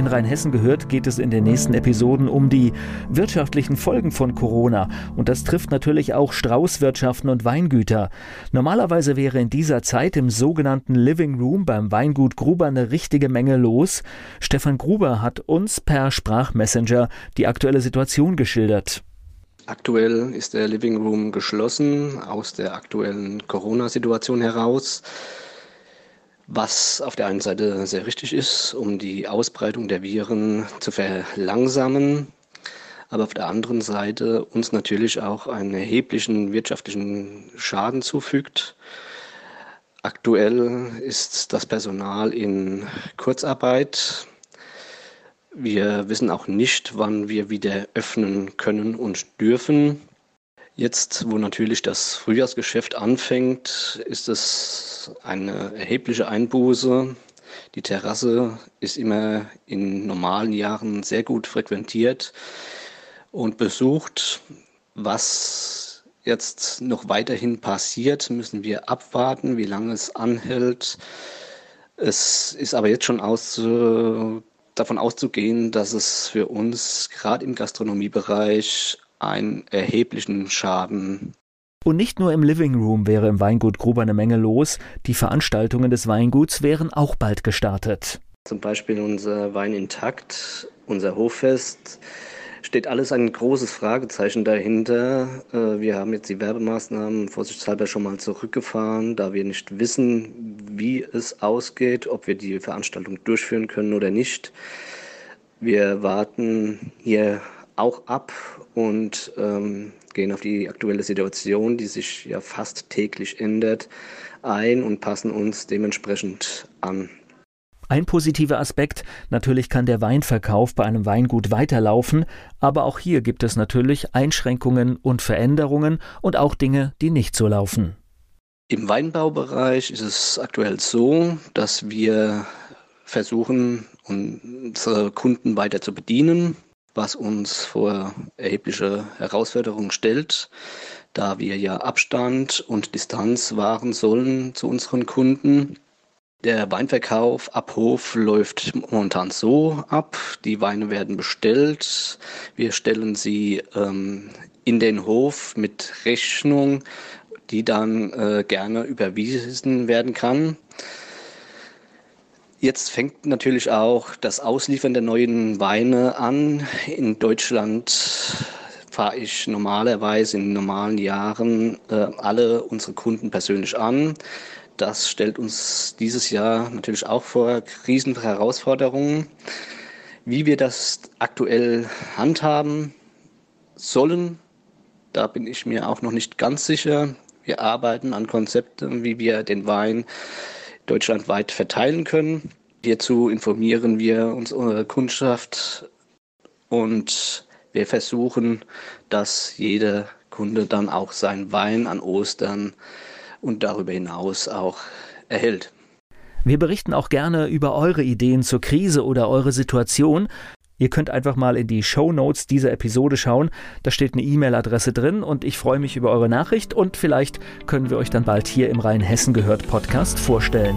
In Rheinhessen gehört geht es in den nächsten Episoden um die wirtschaftlichen Folgen von Corona. Und das trifft natürlich auch Straußwirtschaften und Weingüter. Normalerweise wäre in dieser Zeit im sogenannten Living Room beim Weingut Gruber eine richtige Menge los. Stefan Gruber hat uns per Sprachmessenger die aktuelle Situation geschildert. Aktuell ist der Living Room geschlossen aus der aktuellen Corona-Situation heraus was auf der einen Seite sehr richtig ist, um die Ausbreitung der Viren zu verlangsamen, aber auf der anderen Seite uns natürlich auch einen erheblichen wirtschaftlichen Schaden zufügt. Aktuell ist das Personal in Kurzarbeit. Wir wissen auch nicht, wann wir wieder öffnen können und dürfen. Jetzt, wo natürlich das Frühjahrsgeschäft anfängt, ist es eine erhebliche Einbuße. Die Terrasse ist immer in normalen Jahren sehr gut frequentiert und besucht. Was jetzt noch weiterhin passiert, müssen wir abwarten, wie lange es anhält. Es ist aber jetzt schon aus, davon auszugehen, dass es für uns gerade im Gastronomiebereich einen erheblichen Schaden. Und nicht nur im Living Room wäre im Weingut Gruber eine Menge los, die Veranstaltungen des Weinguts wären auch bald gestartet. Zum Beispiel unser Wein intakt, unser Hoffest, steht alles ein großes Fragezeichen dahinter. Äh, wir haben jetzt die Werbemaßnahmen vorsichtshalber schon mal zurückgefahren, da wir nicht wissen, wie es ausgeht, ob wir die Veranstaltung durchführen können oder nicht. Wir warten hier auch ab und ähm, gehen auf die aktuelle Situation, die sich ja fast täglich ändert, ein und passen uns dementsprechend an. Ein positiver Aspekt, natürlich kann der Weinverkauf bei einem Weingut weiterlaufen, aber auch hier gibt es natürlich Einschränkungen und Veränderungen und auch Dinge, die nicht so laufen. Im Weinbaubereich ist es aktuell so, dass wir versuchen, unsere Kunden weiter zu bedienen was uns vor erhebliche Herausforderungen stellt, da wir ja Abstand und Distanz wahren sollen zu unseren Kunden. Der Weinverkauf ab Hof läuft momentan so ab. Die Weine werden bestellt. Wir stellen sie ähm, in den Hof mit Rechnung, die dann äh, gerne überwiesen werden kann. Jetzt fängt natürlich auch das Ausliefern der neuen Weine an. In Deutschland fahre ich normalerweise in normalen Jahren äh, alle unsere Kunden persönlich an. Das stellt uns dieses Jahr natürlich auch vor riesen Herausforderungen. Wie wir das aktuell handhaben sollen, da bin ich mir auch noch nicht ganz sicher. Wir arbeiten an Konzepten, wie wir den Wein deutschlandweit verteilen können. Hierzu informieren wir unsere Kundschaft und wir versuchen, dass jeder Kunde dann auch seinen Wein an Ostern und darüber hinaus auch erhält. Wir berichten auch gerne über eure Ideen zur Krise oder eure Situation. Ihr könnt einfach mal in die Show Notes dieser Episode schauen. Da steht eine E-Mail-Adresse drin und ich freue mich über eure Nachricht und vielleicht können wir euch dann bald hier im Rhein-Hessen gehört Podcast vorstellen.